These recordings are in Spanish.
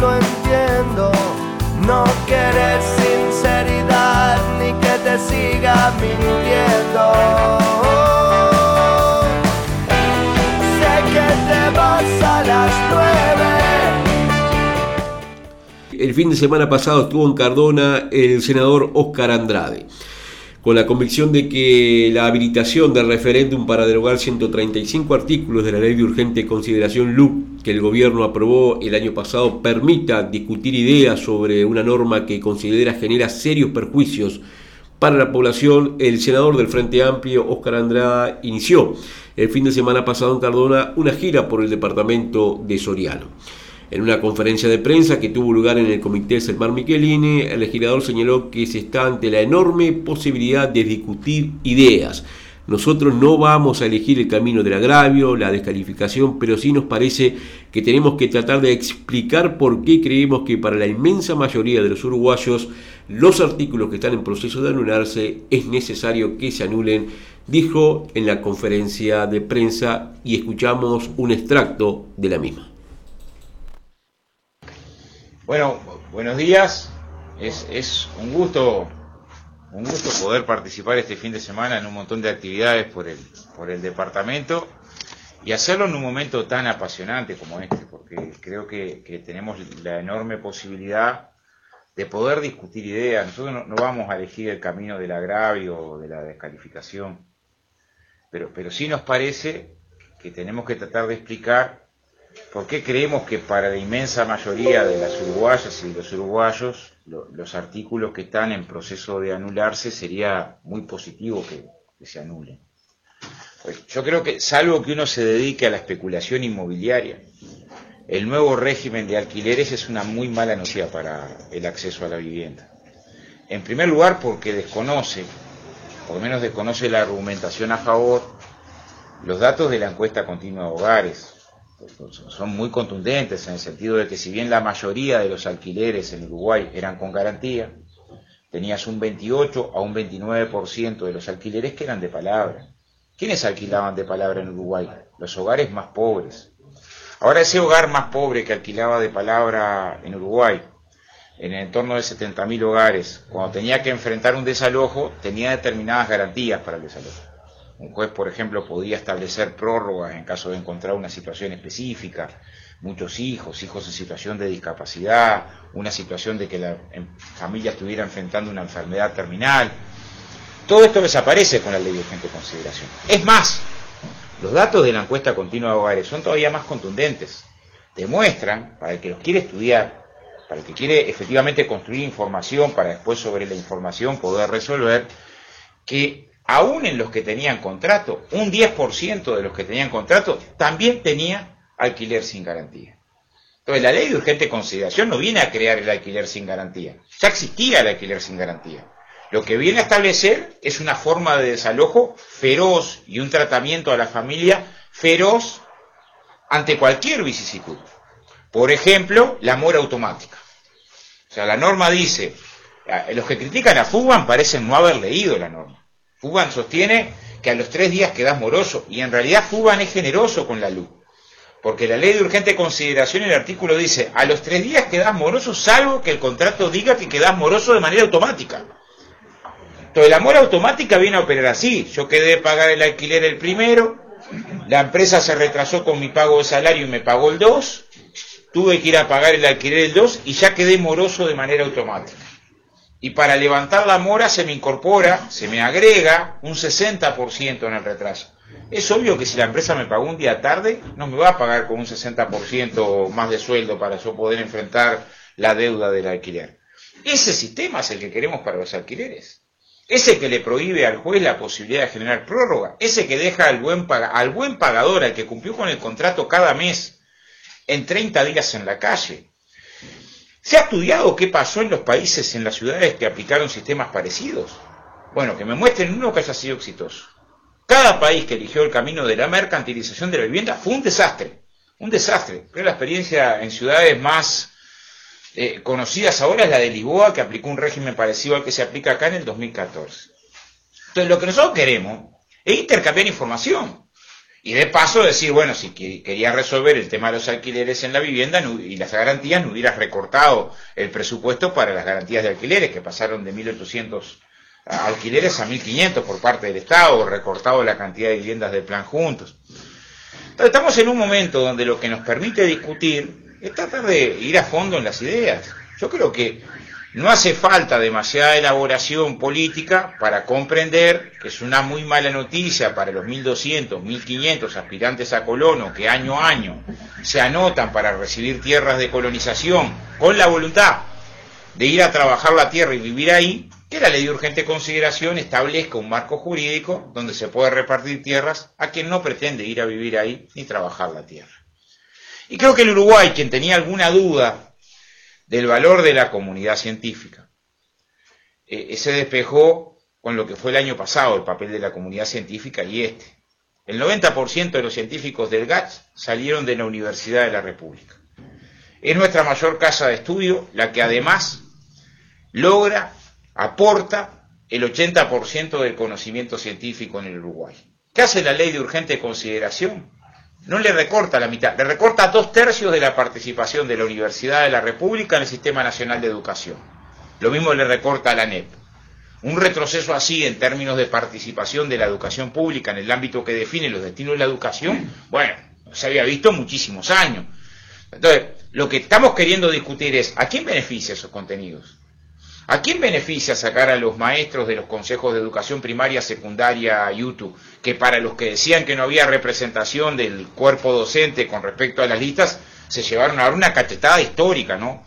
lo entiendo. No quieres sinceridad ni que te siga mintiendo. Sé que te vas a las nueve. El fin de semana pasado estuvo en Cardona el senador Óscar Andrade con la convicción de que la habilitación del referéndum para derogar 135 artículos de la ley de urgente consideración LUC que el gobierno aprobó el año pasado permita discutir ideas sobre una norma que considera genera serios perjuicios para la población, el senador del Frente Amplio, Óscar Andrada, inició el fin de semana pasado en Cardona una gira por el departamento de Soriano. En una conferencia de prensa que tuvo lugar en el Comité Selmar Michelini, el legislador señaló que se está ante la enorme posibilidad de discutir ideas. Nosotros no vamos a elegir el camino del agravio, la descalificación, pero sí nos parece que tenemos que tratar de explicar por qué creemos que para la inmensa mayoría de los uruguayos los artículos que están en proceso de anularse es necesario que se anulen, dijo en la conferencia de prensa y escuchamos un extracto de la misma. Bueno, buenos días. Es, es, un gusto un gusto poder participar este fin de semana en un montón de actividades por el, por el departamento y hacerlo en un momento tan apasionante como este, porque creo que, que tenemos la enorme posibilidad de poder discutir ideas. Nosotros no, vamos a elegir el camino del agravio o de la descalificación, pero, pero sí nos parece que tenemos que tratar de explicar ¿Por qué creemos que para la inmensa mayoría de las uruguayas y los uruguayos lo, los artículos que están en proceso de anularse sería muy positivo que, que se anulen? Pues yo creo que, salvo que uno se dedique a la especulación inmobiliaria, el nuevo régimen de alquileres es una muy mala noticia para el acceso a la vivienda. En primer lugar, porque desconoce, por lo menos desconoce la argumentación a favor, los datos de la encuesta continua de hogares, son muy contundentes en el sentido de que si bien la mayoría de los alquileres en Uruguay eran con garantía, tenías un 28 a un 29% de los alquileres que eran de palabra. ¿Quiénes alquilaban de palabra en Uruguay? Los hogares más pobres. Ahora ese hogar más pobre que alquilaba de palabra en Uruguay, en el entorno de 70.000 hogares, cuando tenía que enfrentar un desalojo, tenía determinadas garantías para el desalojo. Un juez, por ejemplo, podía establecer prórrogas en caso de encontrar una situación específica, muchos hijos, hijos en situación de discapacidad, una situación de que la familia estuviera enfrentando una enfermedad terminal. Todo esto desaparece con la ley de urgente consideración. Es más, los datos de la encuesta continua de hogares son todavía más contundentes. Demuestran, para el que los quiere estudiar, para el que quiere efectivamente construir información para después sobre la información poder resolver, que aún en los que tenían contrato, un 10% de los que tenían contrato también tenía alquiler sin garantía. Entonces, la ley de urgente consideración no viene a crear el alquiler sin garantía. Ya existía el alquiler sin garantía. Lo que viene a establecer es una forma de desalojo feroz y un tratamiento a la familia feroz ante cualquier vicisitud. Por ejemplo, la mora automática. O sea, la norma dice, los que critican a Fuban parecen no haber leído la norma. Fuban sostiene que a los tres días quedas moroso, y en realidad Fuban es generoso con la luz. Porque la ley de urgente consideración, el artículo dice, a los tres días quedas moroso, salvo que el contrato diga que quedas moroso de manera automática. Entonces la mora automática viene a operar así. Yo quedé de pagar el alquiler el primero, la empresa se retrasó con mi pago de salario y me pagó el 2, tuve que ir a pagar el alquiler el 2 y ya quedé moroso de manera automática y para levantar la mora se me incorpora, se me agrega un 60% en el retraso. Es obvio que si la empresa me pagó un día tarde, no me va a pagar con un 60% más de sueldo para yo poder enfrentar la deuda del alquiler. Ese sistema es el que queremos para los alquileres. Ese que le prohíbe al juez la posibilidad de generar prórroga. Ese que deja al buen, al buen pagador, al que cumplió con el contrato cada mes, en 30 días en la calle. ¿Se ha estudiado qué pasó en los países, en las ciudades que aplicaron sistemas parecidos? Bueno, que me muestren uno que haya sido exitoso. Cada país que eligió el camino de la mercantilización de la vivienda fue un desastre. Un desastre. Creo que la experiencia en ciudades más eh, conocidas ahora es la de Lisboa, que aplicó un régimen parecido al que se aplica acá en el 2014. Entonces, lo que nosotros queremos es intercambiar información. Y de paso decir, bueno, si quería resolver el tema de los alquileres en la vivienda y las garantías, no hubieras recortado el presupuesto para las garantías de alquileres, que pasaron de 1.800 alquileres a 1.500 por parte del Estado, recortado la cantidad de viviendas del plan juntos. Entonces, estamos en un momento donde lo que nos permite discutir es tratar de ir a fondo en las ideas. Yo creo que no hace falta demasiada elaboración política para comprender que es una muy mala noticia para los 1.200, 1.500 aspirantes a colono que año a año se anotan para recibir tierras de colonización con la voluntad de ir a trabajar la tierra y vivir ahí, que la ley de urgente consideración establezca un marco jurídico donde se puede repartir tierras a quien no pretende ir a vivir ahí ni trabajar la tierra. Y creo que el Uruguay, quien tenía alguna duda del valor de la comunidad científica. Eh, se despejó con lo que fue el año pasado el papel de la comunidad científica y este. El 90% de los científicos del GATS salieron de la Universidad de la República. Es nuestra mayor casa de estudio la que además logra, aporta el 80% del conocimiento científico en el Uruguay. ¿Qué hace la ley de urgente consideración? No le recorta la mitad, le recorta dos tercios de la participación de la Universidad de la República en el Sistema Nacional de Educación. Lo mismo le recorta a la NEP. Un retroceso así en términos de participación de la educación pública en el ámbito que define los destinos de la educación, bueno, se había visto muchísimos años. Entonces, lo que estamos queriendo discutir es, ¿a quién beneficia esos contenidos? ¿A quién beneficia sacar a los maestros de los consejos de educación primaria, secundaria, YouTube, que para los que decían que no había representación del cuerpo docente con respecto a las listas, se llevaron a una cachetada histórica, ¿no?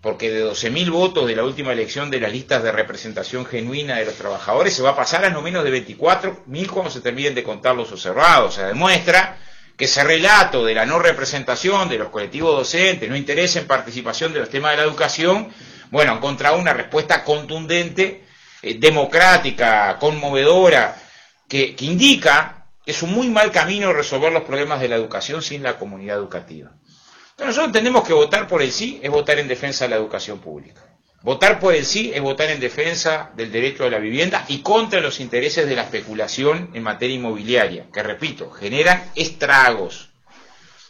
Porque de 12.000 votos de la última elección de las listas de representación genuina de los trabajadores se va a pasar a no menos de 24.000 cuando se terminen de contar los observados. O sea, demuestra que ese relato de la no representación de los colectivos docentes, no interés en participación de los temas de la educación, bueno, han encontrado una respuesta contundente, eh, democrática, conmovedora, que, indica que es un muy mal camino resolver los problemas de la educación sin la comunidad educativa. Entonces nosotros entendemos que votar por el sí es votar en defensa de la educación pública. Votar por el sí es votar en defensa del derecho a la vivienda y contra los intereses de la especulación en materia inmobiliaria, que repito, generan estragos.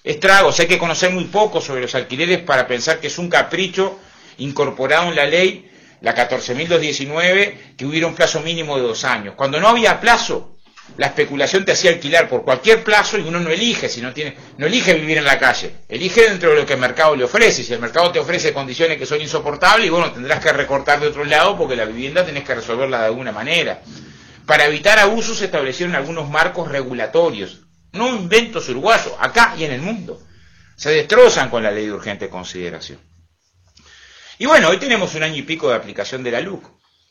Estragos, hay que conocer muy poco sobre los alquileres para pensar que es un capricho incorporado en la ley, la 14.219, que hubiera un plazo mínimo de dos años. Cuando no había plazo, la especulación te hacía alquilar por cualquier plazo y uno no elige, si no tiene, no elige vivir en la calle, elige dentro de lo que el mercado le ofrece. Si el mercado te ofrece condiciones que son insoportables, bueno, tendrás que recortar de otro lado porque la vivienda tenés que resolverla de alguna manera. Para evitar abusos se establecieron algunos marcos regulatorios, no inventos uruguayos, acá y en el mundo. Se destrozan con la ley de urgente consideración. Y bueno, hoy tenemos un año y pico de aplicación de la LUC.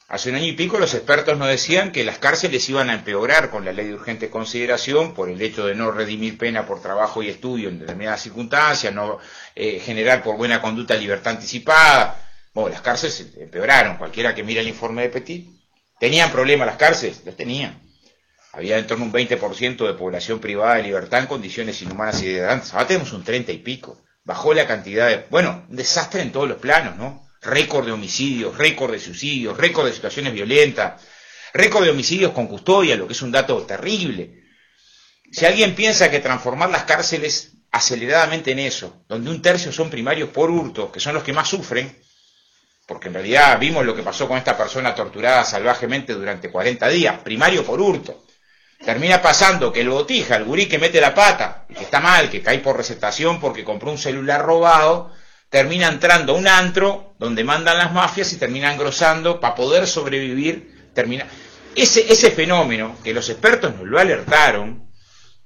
Hace un año y pico los expertos nos decían que las cárceles iban a empeorar con la ley de urgente consideración por el hecho de no redimir pena por trabajo y estudio en determinadas circunstancias, no eh, generar por buena conducta libertad anticipada. Bueno, las cárceles empeoraron. Cualquiera que mire el informe de Petit. ¿Tenían problemas las cárceles? Los tenían. Había en torno a un 20% de población privada de libertad en condiciones inhumanas y degradantes. Ahora tenemos un 30 y pico bajó la cantidad de, bueno, un desastre en todos los planos, ¿no? Récord de homicidios, récord de suicidios, récord de situaciones violentas, récord de homicidios con custodia, lo que es un dato terrible. Si alguien piensa que transformar las cárceles aceleradamente en eso, donde un tercio son primarios por hurto, que son los que más sufren, porque en realidad vimos lo que pasó con esta persona torturada salvajemente durante 40 días, primario por hurto. Termina pasando que el botija, el gurí que mete la pata, que está mal, que cae por recetación porque compró un celular robado, termina entrando a un antro donde mandan las mafias y termina engrosando para poder sobrevivir. Termina... Ese, ese fenómeno, que los expertos nos lo alertaron,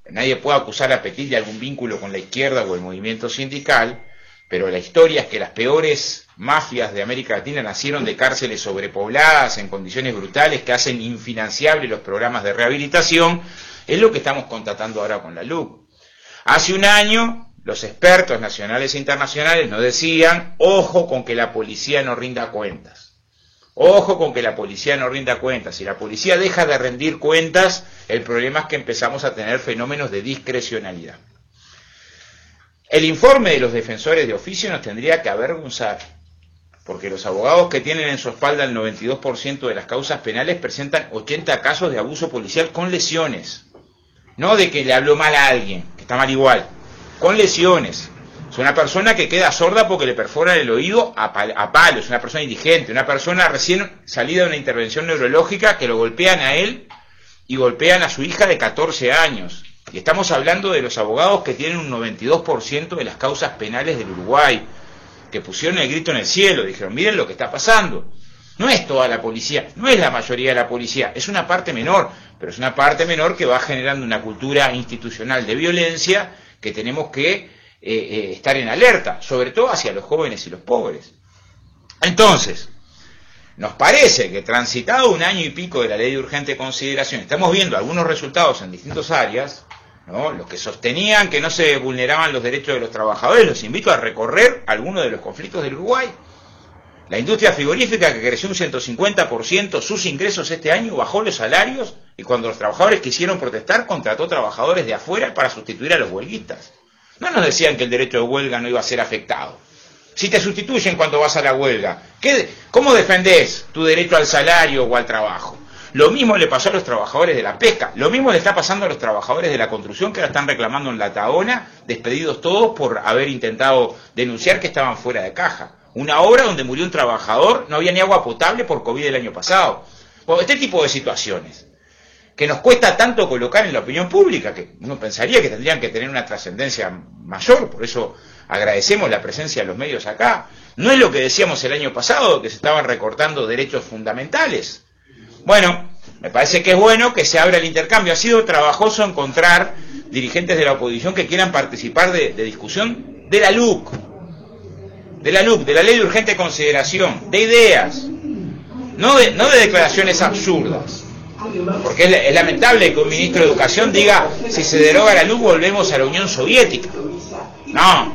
nadie puede acusar a Petit de algún vínculo con la izquierda o el movimiento sindical, pero la historia es que las peores mafias de América Latina nacieron de cárceles sobrepobladas en condiciones brutales que hacen infinanciables los programas de rehabilitación, es lo que estamos constatando ahora con la LUC. Hace un año los expertos nacionales e internacionales nos decían, ojo con que la policía no rinda cuentas. Ojo con que la policía no rinda cuentas. Si la policía deja de rendir cuentas, el problema es que empezamos a tener fenómenos de discrecionalidad. El informe de los defensores de oficio nos tendría que avergonzar, porque los abogados que tienen en su espalda el 92% de las causas penales presentan 80 casos de abuso policial con lesiones. no de que le habló mal a alguien, que está mal igual, con lesiones. Es una persona que queda sorda porque le perforan el oído a, a palo, es una persona indigente, una persona recién salida de una intervención neurológica que lo golpean a él y golpean a su hija de 14 años. Y estamos hablando de los abogados que tienen un 92% de las causas penales del Uruguay, que pusieron el grito en el cielo, dijeron, miren lo que está pasando. No es toda la policía, no es la mayoría de la policía, es una parte menor, pero es una parte menor que va generando una cultura institucional de violencia que tenemos que eh, eh, estar en alerta, sobre todo hacia los jóvenes y los pobres. Entonces, nos parece que transitado un año y pico de la ley de urgente consideración, estamos viendo algunos resultados en distintas áreas, los que sostenían que no se vulneraban los derechos de los trabajadores, los invito a recorrer algunos de los conflictos del Uruguay. La industria frigorífica que creció un 150%, sus ingresos este año bajó los salarios y cuando los trabajadores quisieron protestar contrató trabajadores de afuera para sustituir a los huelguistas. No nos decían que el derecho de huelga no iba a ser afectado. Si te sustituyen cuando vas a la huelga, ¿cómo defendés tu derecho al salario o al trabajo? Lo mismo le pasó a los trabajadores de la pesca, lo mismo le está pasando a los trabajadores de la construcción que ahora están reclamando en la Taona, despedidos todos por haber intentado denunciar que estaban fuera de caja. Una obra donde murió un trabajador, no había ni agua potable por COVID el año pasado. este tipo de situaciones que nos cuesta tanto colocar en la opinión pública, que uno pensaría que tendrían que tener una trascendencia mayor, por eso agradecemos la presencia de los medios acá. No es lo que decíamos el año pasado, que se estaban recortando derechos fundamentales. Bueno, me parece que es bueno que se abra el intercambio. Ha sido trabajoso encontrar dirigentes de la oposición que quieran participar de, discusión de la LUC, de la LUC, de la Ley de Urgente Consideración, de ideas, no de, declaraciones absurdas. Porque es, lamentable que un ministro de Educación diga, si se deroga la LUC volvemos a la Unión Soviética. No.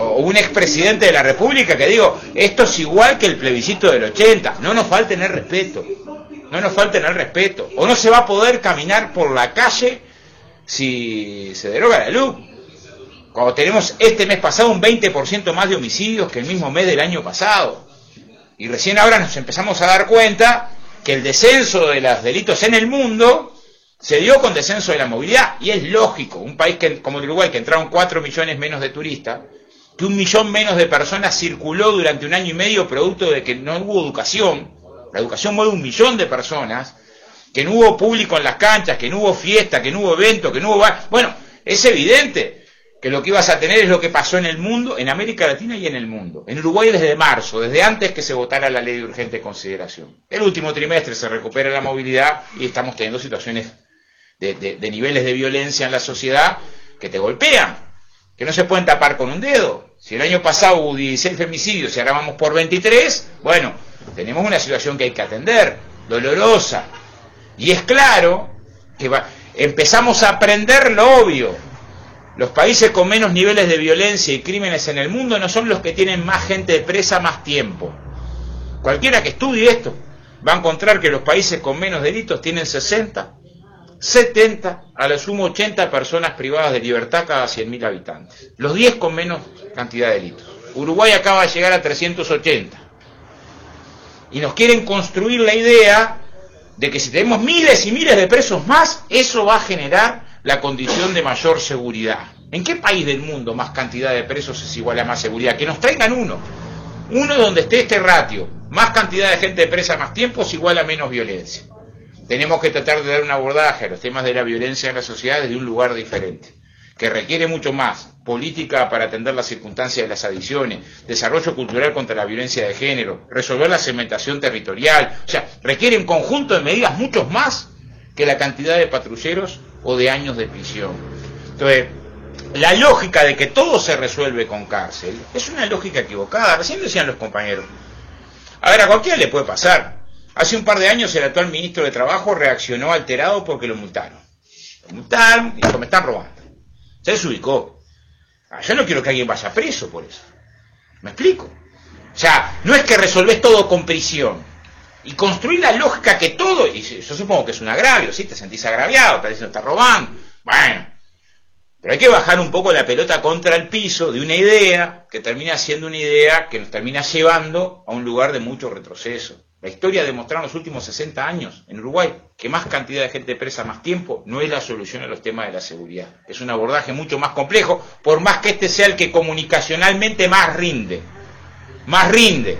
O un expresidente de la República que digo, esto es igual que el plebiscito del 80. No nos falta tener respeto no nos falten el respeto. O no se va a poder caminar por la calle si se deroga la luz. Cuando tenemos este mes pasado un 20% más de homicidios que el mismo mes del año pasado. Y recién ahora nos empezamos a dar cuenta que el descenso de los delitos en el mundo se dio con descenso de la movilidad. Y es lógico, un país que, como el Uruguay, que entraron 4 millones menos de turistas, que un millón menos de personas circuló durante un año y medio producto de que no hubo educación, la educación mueve un millón de personas, que no hubo público en las canchas, que no hubo fiesta, que no hubo evento, que no hubo... Bueno, es evidente que lo que ibas a tener es lo que pasó en el mundo, en América Latina y en el mundo. En Uruguay desde marzo, desde antes que se votara la ley de urgente consideración. El último trimestre se recupera la movilidad y estamos teniendo situaciones de, de niveles de violencia en la sociedad que te golpean, que no se pueden tapar con un dedo. Si el año pasado hubo 16 femicidios y ahora vamos por 23, bueno, tenemos una situación que hay que atender, dolorosa. Y es claro que empezamos a aprender lo obvio. Los países con menos niveles de violencia y crímenes en el mundo no son los que tienen más gente presa más tiempo. Cualquiera que estudie esto va a encontrar que los países con menos delitos tienen 60, 70, a lo sumo 80 personas privadas de libertad cada 100.000 habitantes. Los 10 con menos cantidad de delitos. Uruguay acaba de llegar a 380 y nos quieren construir la idea de que si tenemos miles y miles de presos más, eso va a generar la condición de mayor seguridad. ¿En qué país del mundo más cantidad de presos es igual a más seguridad? Que nos traigan uno. Uno donde esté este ratio. Más cantidad de gente presa más tiempo es igual a menos violencia. Tenemos que tratar de dar un abordaje a los temas de la violencia en la sociedad desde un lugar diferente que requiere mucho más política para atender las circunstancias de las adicciones, desarrollo cultural contra la violencia de género, resolver la segmentación territorial, o sea, requiere un conjunto de medidas muchos más que la cantidad de patrulleros o de años de prisión. Entonces, la lógica de que todo se resuelve con cárcel es una lógica equivocada, recién decían los compañeros. A ver, a cualquiera le puede pasar. Hace un par de años el actual ministro de Trabajo reaccionó alterado porque lo multaron. Lo multaron y dijo, me están robando. Se desubicó. Ah, yo no quiero que alguien vaya preso por eso. ¿Me explico? O sea, no es que resolvés todo con prisión. Y construir la lógica que todo, y yo supongo que es un agravio, ¿sí? Te sentís agraviado, te dicen, está robando. Bueno, pero hay que bajar un poco la pelota contra el piso de una idea que termina siendo una idea que nos termina llevando a un lugar de mucho retroceso. La historia ha demostrado en los últimos 60 años en Uruguay que más cantidad de gente presa más tiempo no es la solución a los temas de la seguridad. Es un abordaje mucho más complejo, por más que este sea el que comunicacionalmente más rinde. Más rinde.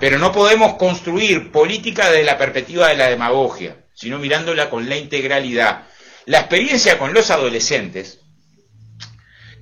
Pero no podemos construir política desde la perspectiva de la demagogia, sino mirándola con la integralidad. La experiencia con los adolescentes,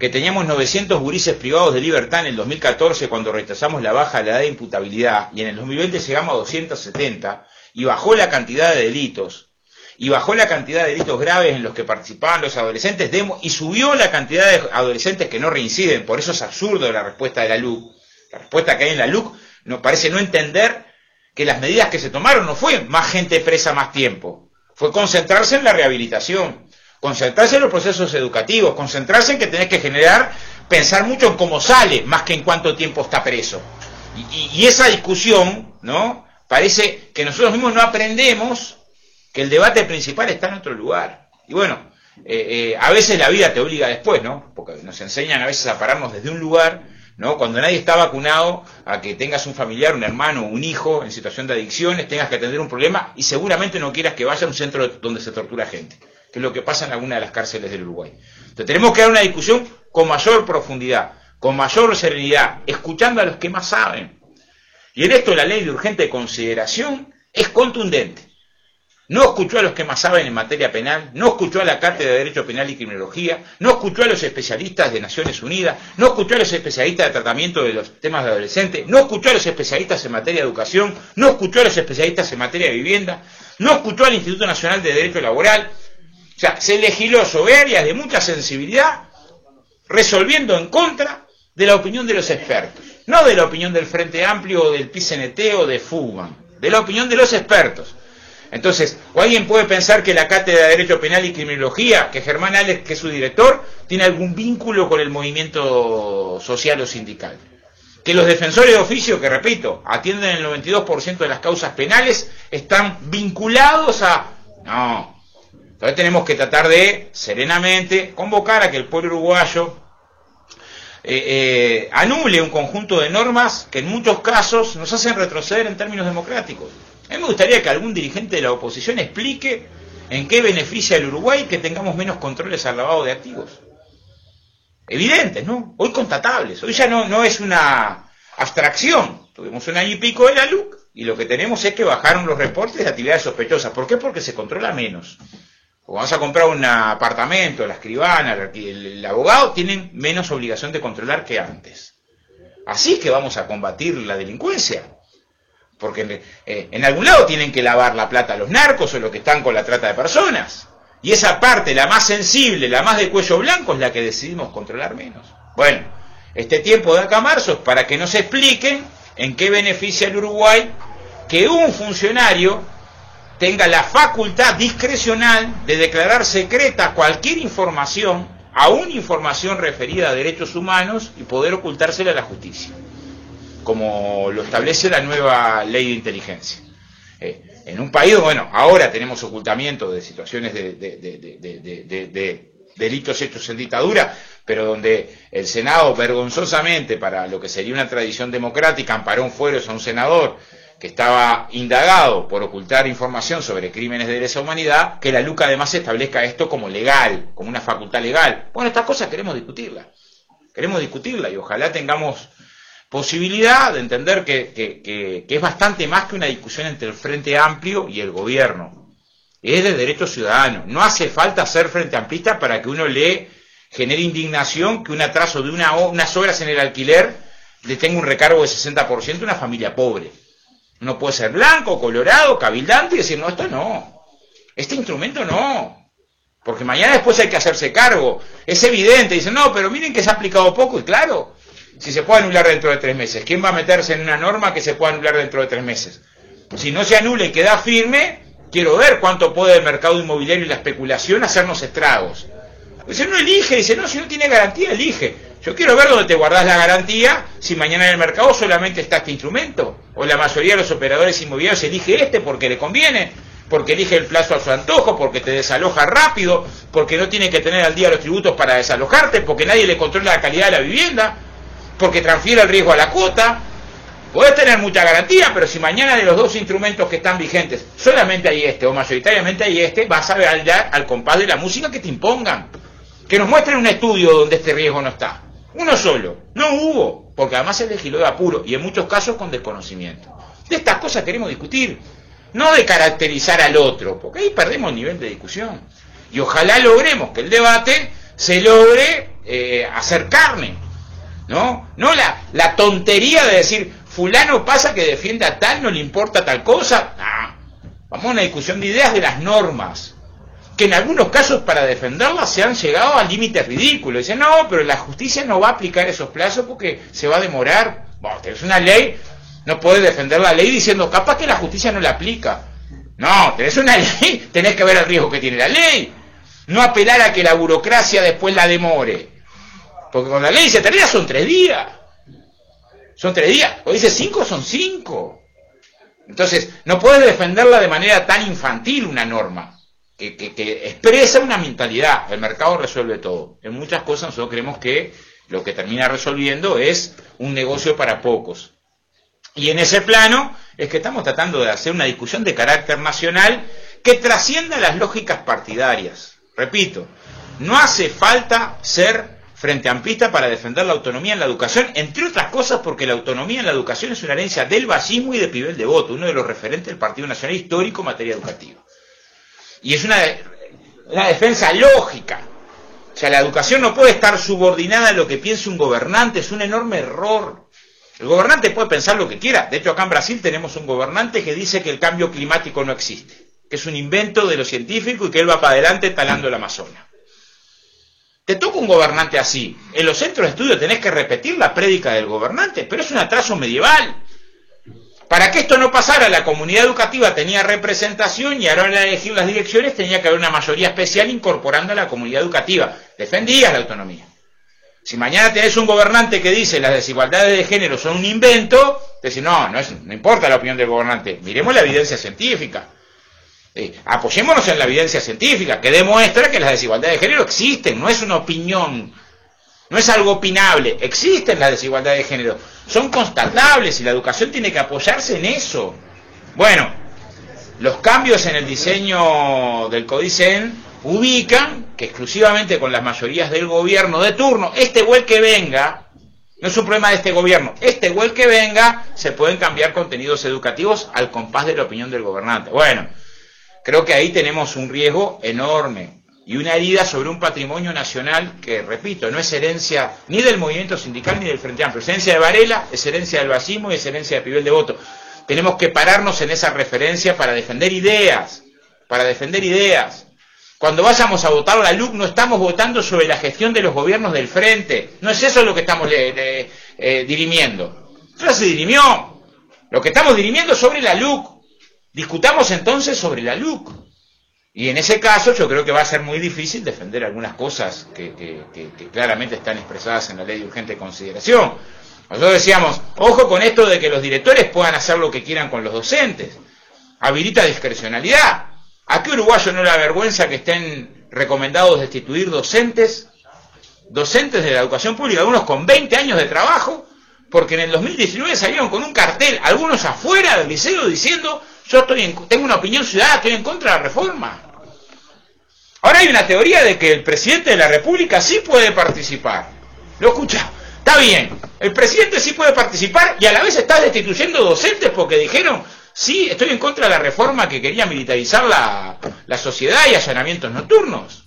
que teníamos 900 gurises privados de libertad en el 2014 cuando rechazamos la baja de la edad de imputabilidad y en el 2020 llegamos a 270 y bajó la cantidad de delitos y bajó la cantidad de delitos graves en los que participaban los adolescentes y subió la cantidad de adolescentes que no reinciden, por eso es absurdo la respuesta de la LUC. La respuesta que hay en la LUC nos parece no entender que las medidas que se tomaron no fue más gente presa más tiempo, fue concentrarse en la rehabilitación, concentrarse en los procesos educativos, concentrarse en que tenés que generar, pensar mucho en cómo sale, más que en cuánto tiempo está preso. Y, esa discusión, ¿no? Parece que nosotros mismos no aprendemos que el debate principal está en otro lugar. Y bueno, eh, eh, a veces la vida te obliga después, ¿no? Porque nos enseñan a veces a pararnos desde un lugar, ¿no? Cuando nadie está vacunado, a que tengas un familiar, un hermano, un hijo en situación de adicciones, tengas que atender un problema y seguramente no quieras que vaya a un centro donde se tortura gente que es lo que pasa en alguna de las cárceles del Uruguay. Entonces tenemos que dar una discusión con mayor profundidad, con mayor serenidad, escuchando a los que más saben. Y en esto la ley de urgente consideración es contundente. No escuchó a los que más saben en materia penal, no escuchó a la Cátedra de Derecho Penal y Criminología, no escuchó a los especialistas de Naciones Unidas, no escuchó a los especialistas de tratamiento de los temas de adolescentes, no escuchó a los especialistas en materia de educación, no escuchó a los especialistas en materia de vivienda, no escuchó al Instituto Nacional de Derecho Laboral, sea, se legisló sobre áreas de mucha sensibilidad, resolviendo en contra de la opinión de los expertos, no de la opinión del Frente Amplio o del PCNT o de Fugman, de la opinión de los expertos. Entonces, o alguien puede pensar que la Cátedra de Derecho Penal y Criminología, que Germán Alex, que es su director, tiene algún vínculo con el movimiento social o sindical. Que los defensores de oficio, que repito, atienden el 92% de las causas penales, están vinculados a... No, entonces tenemos que tratar de, serenamente, convocar a que el pueblo uruguayo eh, eh, anule un conjunto de normas que en muchos casos nos hacen retroceder en términos democráticos. A mí me gustaría que algún dirigente de la oposición explique en qué beneficia al Uruguay que tengamos menos controles al lavado de activos. Evidentes, ¿no? Hoy constatables. Hoy ya no, no es una abstracción. Tuvimos un año y pico de la LUC y lo que tenemos es que bajaron los reportes de actividades sospechosas. ¿Por qué? Porque se controla menos o vamos a comprar un apartamento, la escribana, el, abogado, tienen menos obligación de controlar que antes. Así es que vamos a combatir la delincuencia. Porque eh, en algún lado tienen que lavar la plata a los narcos o los que están con la trata de personas. Y esa parte, la más sensible, la más de cuello blanco, es la que decidimos controlar menos. Bueno, este tiempo de acá marzo es para que nos expliquen en qué beneficia el Uruguay que un funcionario tenga la facultad discrecional de declarar secreta cualquier información, aún información referida a derechos humanos, y poder ocultársela a la justicia, como lo establece la nueva ley de inteligencia. Eh, en un país, bueno, ahora tenemos ocultamiento de situaciones de, de delitos hechos en dictadura, pero donde el Senado vergonzosamente, para lo que sería una tradición democrática, amparó un fuero a un senador que estaba indagado por ocultar información sobre crímenes de lesa humanidad, que la LUCA además establezca esto como legal, como una facultad legal. Bueno, estas cosas queremos discutirla. Queremos discutirla y ojalá tengamos posibilidad de entender que, es bastante más que una discusión entre el Frente Amplio y el gobierno. Es de derecho ciudadano. No hace falta ser Frente Amplista para que uno le genere indignación que un atraso de una, unas horas en el alquiler le tenga un recargo de 60% a una familia pobre. No puede ser blanco, colorado, cabildante y decir, no, esto no. Este instrumento no. Porque mañana después hay que hacerse cargo. Es evidente. Dicen, no, pero miren que se ha aplicado poco. Y claro, si se puede anular dentro de tres meses. ¿Quién va a meterse en una norma que se pueda anular dentro de tres meses? Si no se anula y queda firme, quiero ver cuánto puede el mercado inmobiliario y la especulación hacernos estragos. Dice, no elige, dice, no, si no tiene garantía, elige. Yo quiero ver dónde te guardás la garantía si mañana en el mercado solamente está este instrumento. O la mayoría de los operadores inmobiliarios elige este porque le conviene, porque elige el plazo a su antojo, porque te desaloja rápido, porque no tiene que tener al día los tributos para desalojarte, porque nadie le controla la calidad de la vivienda, porque transfiere el riesgo a la cuota. Podés tener mucha garantía, pero si mañana de los dos instrumentos que están vigentes solamente hay este o mayoritariamente hay este, vas a ver al compás de la música que te impongan. Que nos muestren un estudio donde este riesgo no está. Uno solo. No hubo, porque además se legisló de apuro y en muchos casos con desconocimiento. De estas cosas queremos discutir, no de caracterizar al otro, porque ahí perdemos el nivel de discusión. Y ojalá logremos que el debate se logre eh, hacer carne, ¿no? No la, la tontería de decir, fulano pasa que defiende a tal, no le importa tal cosa. Vamos a una discusión de ideas de las normas, que en algunos casos para defenderlas se han llegado a límites ridículos. Dicen, no, pero la justicia no va a aplicar esos plazos porque se va a demorar. Bueno, es una ley, no puedes defender la ley diciendo, capaz que la justicia no la aplica. No, tenés una ley, tenés que ver el riesgo que tiene la ley. No apelar a que la burocracia después la demore. Porque con la ley se termina son tres días. Son tres días. O dice cinco, son cinco. Entonces, no puedes defenderla de manera tan infantil una norma. Que, expresa una mentalidad. El mercado resuelve todo. En muchas cosas nosotros creemos que lo que termina resolviendo es un negocio para pocos. Y en ese plano es que estamos tratando de hacer una discusión de carácter nacional que trascienda las lógicas partidarias. Repito, no hace falta ser frente ampista para defender la autonomía en la educación, entre otras cosas porque la autonomía en la educación es una herencia del basismo y de Pibel de Voto, uno de los referentes del Partido Nacional Histórico en materia educativa. Y es una, defensa lógica. O sea, la educación no puede estar subordinada a lo que piense un gobernante, es un enorme error. El gobernante puede pensar lo que quiera. De hecho, acá en Brasil tenemos un gobernante que dice que el cambio climático no existe, que es un invento de los científicos y que él va para adelante talando el Amazonas. Te toca un gobernante así. En los centros de estudio tenés que repetir la prédica del gobernante, pero es un atraso medieval. Para que esto no pasara, la comunidad educativa tenía representación y ahora la elegir las direcciones tenía que haber una mayoría especial incorporando a la comunidad educativa. Defendías la autonomía. Si mañana tenés un gobernante que dice las desigualdades de género son un invento, te decís, no, no, no importa la opinión del gobernante, miremos la evidencia científica. Eh, apoyémonos en la evidencia científica que demuestra que las desigualdades de género existen, no es una opinión, no es algo opinable, existen las desigualdades de género, son constatables y la educación tiene que apoyarse en eso. Bueno, los cambios en el diseño del Codicen ubican que exclusivamente con las mayorías del gobierno de turno, este el que venga, no es un problema de este gobierno, este el que venga, se pueden cambiar contenidos educativos al compás de la opinión del gobernante. Bueno, creo que ahí tenemos un riesgo enorme y una herida sobre un patrimonio nacional que, repito, no es herencia ni del movimiento sindical ni del Frente Amplio, es herencia de Varela, es herencia del Basismo y es herencia de Pibel de Voto. Tenemos que pararnos en esa referencia para defender ideas, para defender ideas. Cuando vayamos a votar la LUC no estamos votando sobre la gestión de los gobiernos del frente. No es eso lo que estamos eh, dirimiendo. Eso se dirimió. Lo que estamos dirimiendo es sobre la LUC. Discutamos entonces sobre la LUC. Y en ese caso yo creo que va a ser muy difícil defender algunas cosas que, que claramente están expresadas en la ley de urgente consideración. Nosotros decíamos, ojo con esto de que los directores puedan hacer lo que quieran con los docentes. Habilita discrecionalidad. ¿A qué uruguayo no le vergüenza que estén recomendados destituir docentes, docentes de la educación pública, algunos con 20 años de trabajo, porque en el 2019 salieron con un cartel, algunos afuera del liceo, diciendo, yo estoy tengo una opinión ciudadana, estoy en contra de la reforma. Ahora hay una teoría de que el presidente de la República sí puede participar. Lo escucha. Está bien, el presidente sí puede participar y a la vez está destituyendo docentes porque dijeron Sí, estoy en contra de la reforma que quería militarizar la, la sociedad y allanamientos nocturnos.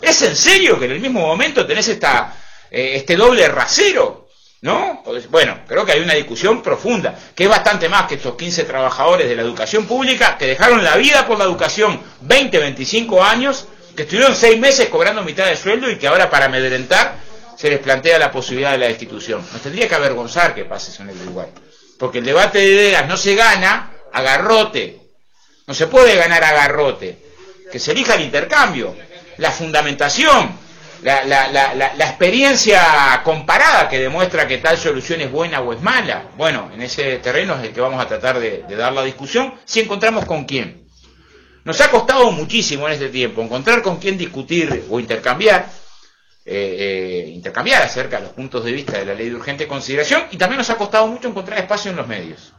¿Es en serio que en el mismo momento tenés esta, eh, este doble rasero? ¿No? Pues, bueno, creo que hay una discusión profunda, que es bastante más que estos 15 trabajadores de la educación pública que dejaron la vida por la educación 20, 25 años, que estuvieron 6 meses cobrando mitad de sueldo y que ahora para amedrentar se les plantea la posibilidad de la destitución. Nos tendría que avergonzar que pase eso en el Uruguay. Porque el debate de ideas no se gana agarrote. No se puede ganar agarrote. Que se elija el intercambio, la fundamentación, la, la, la, la, experiencia comparada que demuestra que tal solución es buena o es mala. Bueno, en ese terreno es el que vamos a tratar de, dar la discusión, si encontramos con quién. Nos ha costado muchísimo en este tiempo encontrar con quién discutir o intercambiar, eh, eh, intercambiar acerca de los puntos de vista de la ley de urgente consideración y también nos ha costado mucho encontrar espacio en los medios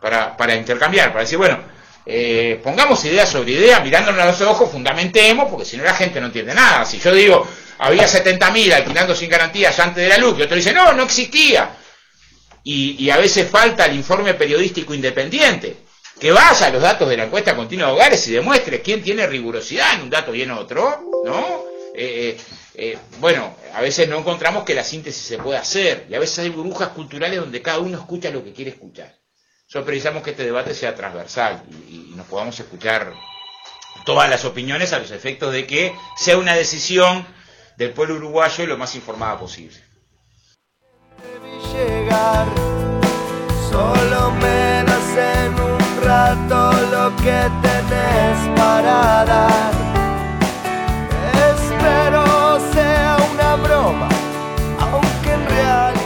para, para intercambiar, para decir, bueno, eh, pongamos ideas sobre ideas, mirándonos a los ojos, fundamentemos, porque si no la gente no entiende nada. Si yo digo, había 70.000 alquilando sin garantías antes de la luz, y otro dice, no, no existía. Y, a veces falta el informe periodístico independiente, que vaya a los datos de la encuesta continua de hogares y demuestre quién tiene rigurosidad en un dato y en otro, ¿no? Eh, eh, eh, bueno, a veces no encontramos que la síntesis se pueda hacer, y a veces hay burbujas culturales donde cada uno escucha lo que quiere escuchar. Nosotros precisamos que este debate sea transversal y, y nos podamos escuchar todas las opiniones a los efectos de que sea una decisión del pueblo uruguayo y lo más informada posible. Llegar, solo me en un rato lo que tenés para dar. Espero sea una broma, aunque en realidad.